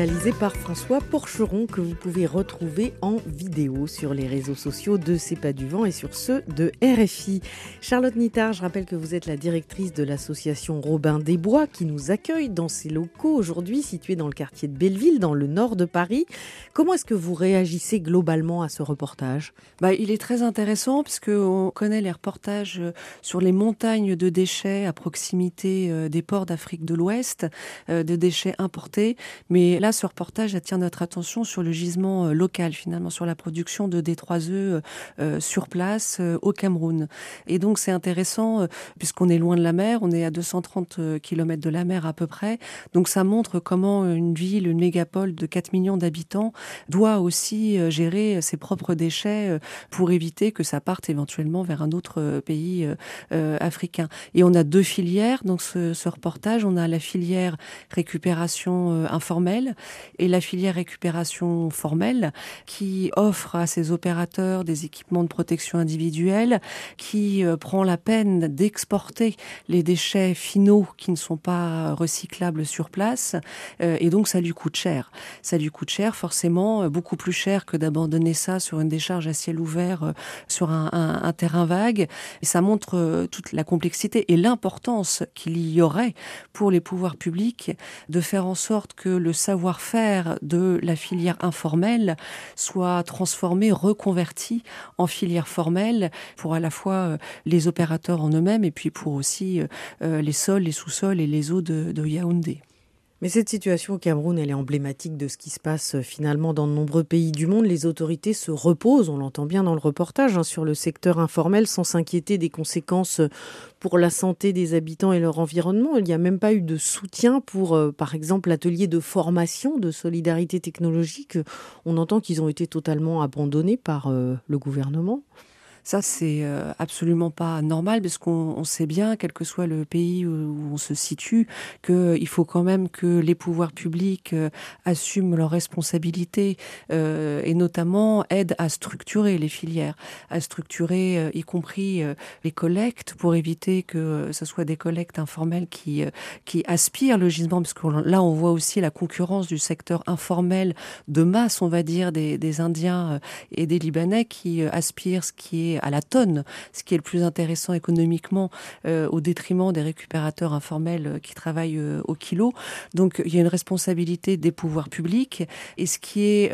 Réalisé par François Porcheron que vous pouvez retrouver en vidéo sur les réseaux sociaux de C'est pas du vent et sur ceux de RFI. Charlotte Nittard, je rappelle que vous êtes la directrice de l'association Robin des Bois qui nous accueille dans ses locaux aujourd'hui situés dans le quartier de Belleville dans le nord de Paris. Comment est-ce que vous réagissez globalement à ce reportage? Bah, Il est très intéressant puisqu'on connaît les reportages euh, sur les montagnes de déchets à proximité euh, des ports d'Afrique de l'Ouest, euh, de déchets importés. Mais là, ce reportage attire notre attention sur le gisement euh, local, finalement, sur la production de D3E euh, euh, sur place au Cameroun. Et donc, c'est intéressant, puisqu'on est loin de la mer, on est à 230 km de la mer à peu près. Donc, ça montre comment une ville, une mégapole de 4 millions d'habitants doit aussi gérer ses propres déchets pour éviter que ça parte éventuellement vers un autre pays africain. Et on a deux filières dans ce, ce reportage. On a la filière récupération informelle et la filière récupération formelle qui offre à ses opérateurs des équipements de protection individuelle, qui euh, prend la peine d'exporter les déchets finaux qui ne sont pas recyclables sur place euh, et donc ça lui coûte cher. Ça lui coûte cher forcément, euh, beaucoup plus cher que d'abandonner ça sur une décharge à ciel ouvert sur un, terrain vague. Et ça montre toute la complexité et l'importance qu'il y aurait pour les pouvoirs publics de faire en sorte que le savoir-faire de la filière informelle soit transformé, reconverti en filière formelle pour à la fois euh, les opérateurs en eux-mêmes et puis pour aussi les sols, les sous-sols et les eaux de Yaoundé. Mais cette situation au Cameroun, elle est emblématique de ce qui se passe euh, finalement dans de nombreux pays du monde. Les autorités se reposent, on l'entend bien dans le reportage, hein, sur le secteur informel sans s'inquiéter des conséquences euh, pour la santé des habitants et leur environnement. Il n'y a même pas eu de soutien pour, euh, par exemple, l'atelier de formation de solidarité technologique. On entend qu'ils ont été totalement abandonnés par le gouvernement. Ça, c'est euh, absolument pas normal parce qu'on sait bien, quel que soit le pays où, on se situe, qu'il faut quand même que les pouvoirs publics euh, assument leurs responsabilités euh, et notamment aident à structurer les filières, à structurer y compris les collectes pour éviter que ce soit des collectes informelles qui, qui aspirent le gisement, parce que là, on voit aussi la concurrence du secteur informel de masse, on va dire, des, des Indiens et des Libanais qui aspirent ce qui est à la tonne, ce qui est le plus intéressant économiquement euh, au détriment des récupérateurs informels euh, qui travaillent euh, au kilo. Donc il y a une responsabilité des pouvoirs publics et ce qui est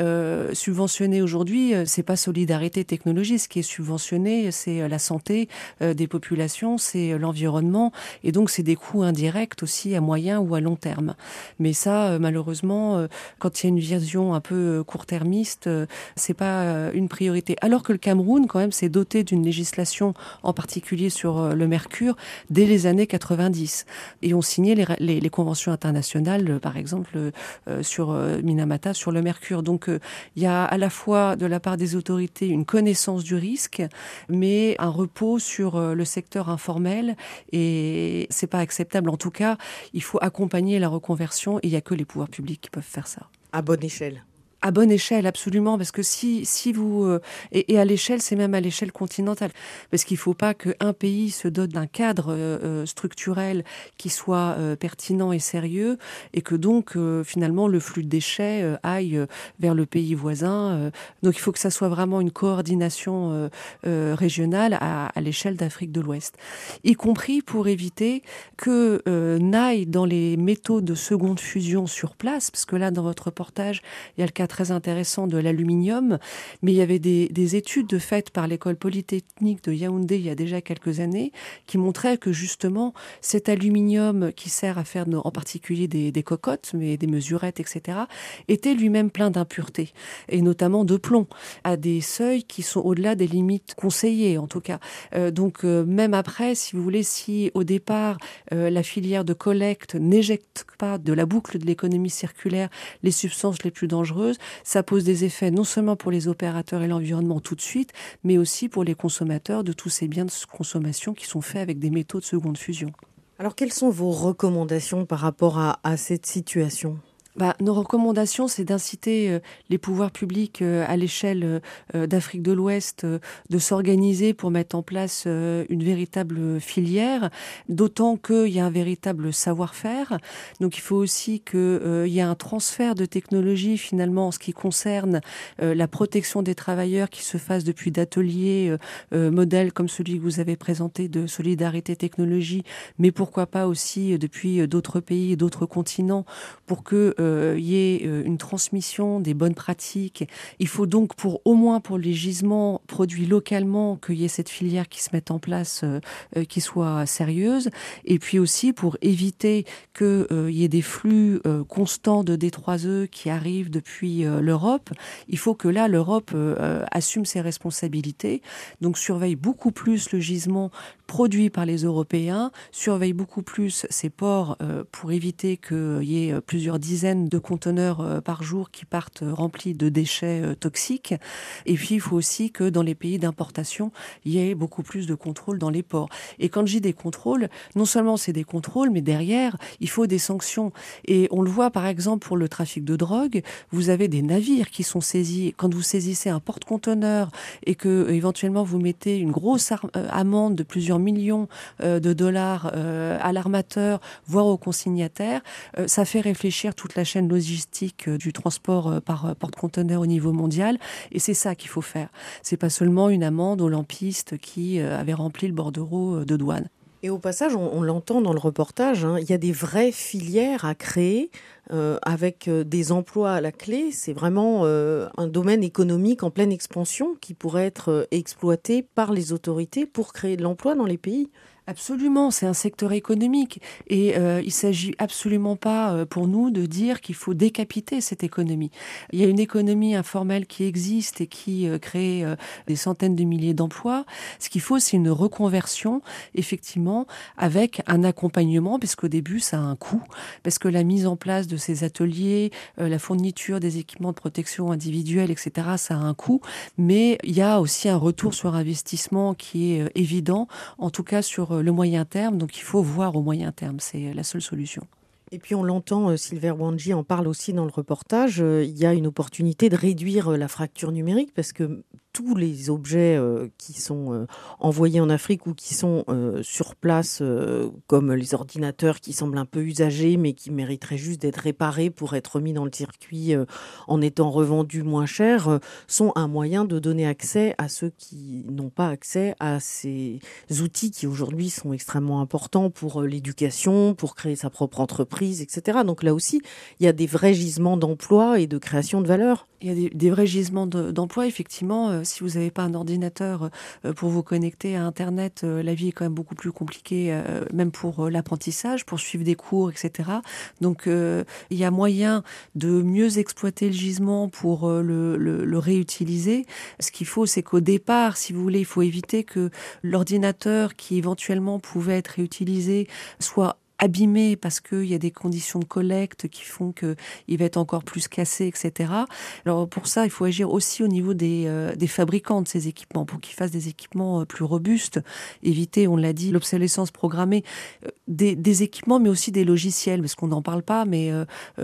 subventionné aujourd'hui, c'est pas solidarité technologie, ce qui est subventionné, c'est la santé des populations, c'est l'environnement et donc c'est des coûts indirects aussi à moyen ou à long terme. Mais ça malheureusement quand il y a une vision un peu court-termiste, c'est pas une priorité. Alors que le Cameroun quand même c'est d'une législation, en particulier sur euh, le mercure, dès les années 90. Et on signait les, les, conventions internationales, euh, par exemple, euh, sur Minamata, sur le mercure. Donc il y a à la fois de la part des autorités une connaissance du risque, mais un repos sur le secteur informel. Et c'est pas acceptable. En tout cas, il faut accompagner la reconversion et il n'y a que les pouvoirs publics qui peuvent faire ça. À bonne échelle à bonne échelle, absolument, parce que si, si vous... Euh, et, à l'échelle, c'est même à l'échelle continentale, parce qu'il ne faut pas qu'un pays se dote d'un cadre euh, euh, structurel qui soit pertinent et sérieux, et que donc, finalement, le flux de déchets aille vers le pays voisin. donc il faut que ça soit vraiment une coordination régionale à, à l'échelle d'Afrique de l'Ouest, y compris pour éviter que n'aille dans les métaux de seconde fusion sur place, parce que là, dans votre reportage, il y a le cas très intéressant de l'aluminium, mais il y avait des, études faites par l'école polytechnique de Yaoundé il y a déjà quelques années qui montraient que justement cet aluminium qui sert à faire en particulier des, cocottes, mais des mesurettes, etc., était lui-même plein d'impuretés, et notamment de plomb, à des seuils qui sont au-delà des limites conseillées en tout cas. Euh, donc euh, même après, si vous voulez, si au départ euh, la filière de collecte n'éjecte pas de la boucle de l'économie circulaire les substances les plus dangereuses, ça pose des effets non seulement pour les opérateurs et l'environnement tout de suite, mais aussi pour les consommateurs de tous ces biens de consommation qui sont faits avec des métaux de seconde fusion. Alors quelles sont vos recommandations par rapport à, à cette situation? Bah, nos recommandations, c'est d'inciter euh, les pouvoirs publics euh, à l'échelle euh, d'Afrique de l'Ouest de s'organiser pour mettre en place une véritable filière, d'autant qu'il y a un véritable savoir-faire. Donc il faut aussi qu'il y ait un transfert de technologie finalement en ce qui concerne la protection des travailleurs qui se fasse depuis d'ateliers modèles comme celui que vous avez présenté de Solidarité Technologie, mais pourquoi pas aussi depuis d'autres pays et d'autres continents pour que euh, y ait euh, une transmission des bonnes pratiques. Il faut donc, pour au moins pour les gisements produits localement, qu'il y ait cette filière qui se mette en place, euh, qui soit sérieuse. Et puis aussi pour éviter qu'il y ait des flux constants de D3E qui arrivent depuis l'Europe. Il faut que là, l'Europe assume ses responsabilités. Donc surveille beaucoup plus le gisement produit par les Européens, surveille beaucoup plus ces ports pour éviter qu'il y ait plusieurs dizaines de conteneurs euh, par jour qui partent euh, remplis de déchets euh, toxiques. Et puis, il faut aussi que dans les pays d'importation, il y ait beaucoup plus de contrôles dans les ports. Et quand j'ai des contrôles, non seulement c'est des contrôles, mais derrière, il faut des sanctions. Et on le voit, par exemple, pour le trafic de drogue, vous avez des navires qui sont saisis. Quand vous saisissez un porte-conteneur et que éventuellement vous mettez une grosse amende de plusieurs millions de dollars à l'armateur, voire au consignataire, ça fait réfléchir toute la chaîne logistique euh, du transport euh, par euh, porte-conteneur au niveau mondial. Et c'est ça qu'il faut faire. C'est pas seulement une amende aux lampistes qui avaient rempli le bordereau de douane. Et au passage, on, l'entend dans le reportage, hein, il y a des vraies filières à créer avec des emplois à la clé. C'est vraiment un domaine économique en pleine expansion qui pourrait être exploité par les autorités pour créer de l'emploi dans les pays. Absolument, c'est un secteur économique et euh, il s'agit absolument pas euh, pour nous de dire qu'il faut décapiter cette économie. Il y a une économie informelle qui existe et qui euh, crée euh, des centaines de milliers d'emplois. Ce qu'il faut, c'est une reconversion, effectivement, avec un accompagnement, parce qu'au début, ça a un coût, parce que la mise en place de ces ateliers, euh, la fourniture des équipements de protection individuelle, etc., ça a un coût, mais il y a aussi un retour sur investissement qui est euh, évident, en tout cas sur euh, le moyen terme. Donc il faut voir au moyen terme, c'est euh, la seule solution. Et puis on l'entend, euh, Silver Wanji en parle aussi dans le reportage, il y a une opportunité de réduire la fracture numérique parce que tous les objets euh, qui sont euh, envoyés en Afrique ou qui sont euh, sur place, comme les ordinateurs qui semblent un peu usagés mais qui mériteraient juste d'être réparés pour être mis dans le circuit en étant revendus moins cher, sont un moyen de donner accès à ceux qui n'ont pas accès à ces outils qui aujourd'hui sont extrêmement importants pour l'éducation, pour créer sa propre entreprise, etc. Donc là aussi, il y a des vrais gisements d'emploi et de création de valeur. Il y a des, vrais gisements de- d'emploi, effectivement. Si vous n'avez pas un ordinateur euh, pour vous connecter à Internet, euh, la vie est quand même beaucoup plus compliquée, euh, même pour l'apprentissage, pour suivre des cours, etc. Donc, il y a moyen de mieux exploiter le gisement pour le réutiliser. Ce qu'il faut, c'est qu'au départ, si vous voulez, il faut éviter que l'ordinateur qui éventuellement pouvait être réutilisé soit abîmé parce qu'il y a des conditions de collecte qui font que il va être encore plus cassé, etc. Alors pour ça, il faut agir aussi au niveau des, euh, des fabricants de ces équipements pour qu'ils fassent des équipements euh, plus robustes, éviter, on l'a dit, l'obsolescence programmée euh, des, équipements, mais aussi des logiciels, parce qu'on n'en parle pas, mais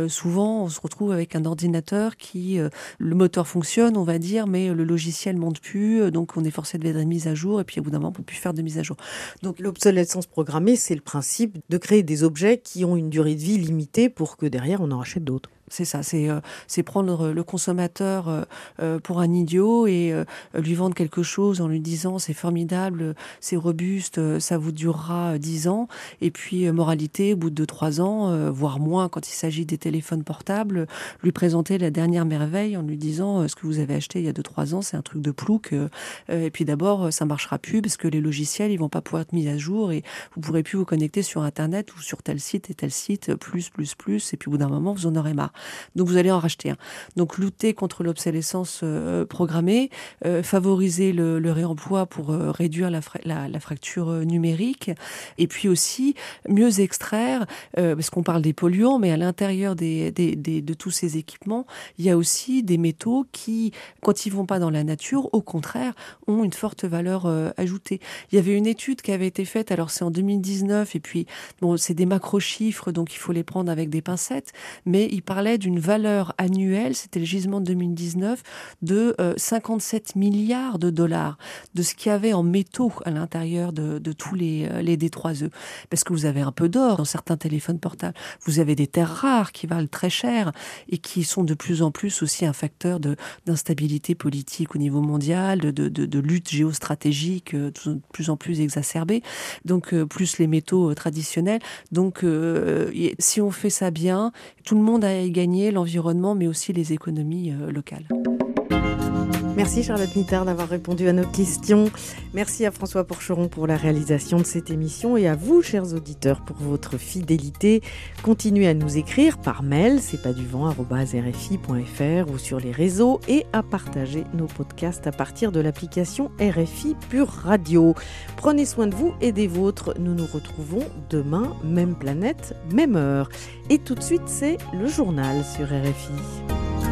souvent on se retrouve avec un ordinateur qui, le moteur fonctionne, on va dire, mais le logiciel monte plus, donc on est forcé de faire des mises à jour, et puis au bout d'un moment, on peut plus faire de mise à jour. Donc l'obsolescence programmée, c'est le principe de créer des objets qui ont une durée de vie limitée pour que derrière on en rachète d'autres. C'est ça, c'est euh, prendre le consommateur euh, euh, pour un idiot et euh, lui vendre quelque chose en lui disant c'est formidable, c'est robuste, euh, ça vous durera euh, 10 ans. Et puis, euh, moralité, au bout de 2-3 ans, euh, voire moins quand il s'agit des téléphones portables, lui présenter la dernière merveille en lui disant euh, ce que vous avez acheté il y a 2-3 ans, c'est un truc de plouc. euh, euh, et puis d'abord, euh, ça marchera plus parce que les logiciels, ils vont pas pouvoir être mis à jour et vous pourrez plus vous connecter sur Internet ou sur tel site et tel site, euh, plus, plus, plus. Et puis au bout d'un moment, vous en aurez marre. Donc vous allez en racheter un. Donc lutter contre l'obsolescence euh, programmée, euh, favoriser le, le réemploi pour euh, réduire la, la, la fracture numérique, et puis aussi mieux extraire, parce qu'on parle des polluants, mais à l'intérieur des, des, des- de tous ces équipements, il y a aussi des métaux qui, quand ils vont pas dans la nature, au contraire, ont une forte valeur ajoutée. Il y avait une étude qui avait été faite, alors c'est en 2019, et puis bon, c'est des macro-chiffres, donc il faut les prendre avec des pincettes, mais il parlait d'une valeur annuelle, c'était le gisement de 2019, de euh, 57 milliards de dollars, de ce qu'il y avait en métaux à l'intérieur de, tous les, euh, les D3E. Parce que vous avez un peu d'or dans certains téléphones portables, vous avez des terres rares qui valent très cher et qui sont de plus en plus aussi un facteur d'instabilité politique au niveau mondial, de, de, lutte géostratégique euh, de plus en plus exacerbée, donc euh, plus les métaux euh, traditionnels. Donc euh, si on fait ça bien, tout le monde a y l'environnement, mais aussi les économies euh, locales. Merci Charlotte Nittard d'avoir répondu à nos questions. Merci à François Porcheron pour la réalisation de cette émission et à vous, chers auditeurs, pour votre fidélité. Continuez à nous écrire par mail, c'est pas du vent, ou sur les réseaux et à partager nos podcasts à partir de l'application RFI Pure Radio. Prenez soin de vous et des vôtres. Nous nous retrouvons demain, même planète, même heure. Et tout de suite, c'est le journal sur RFI.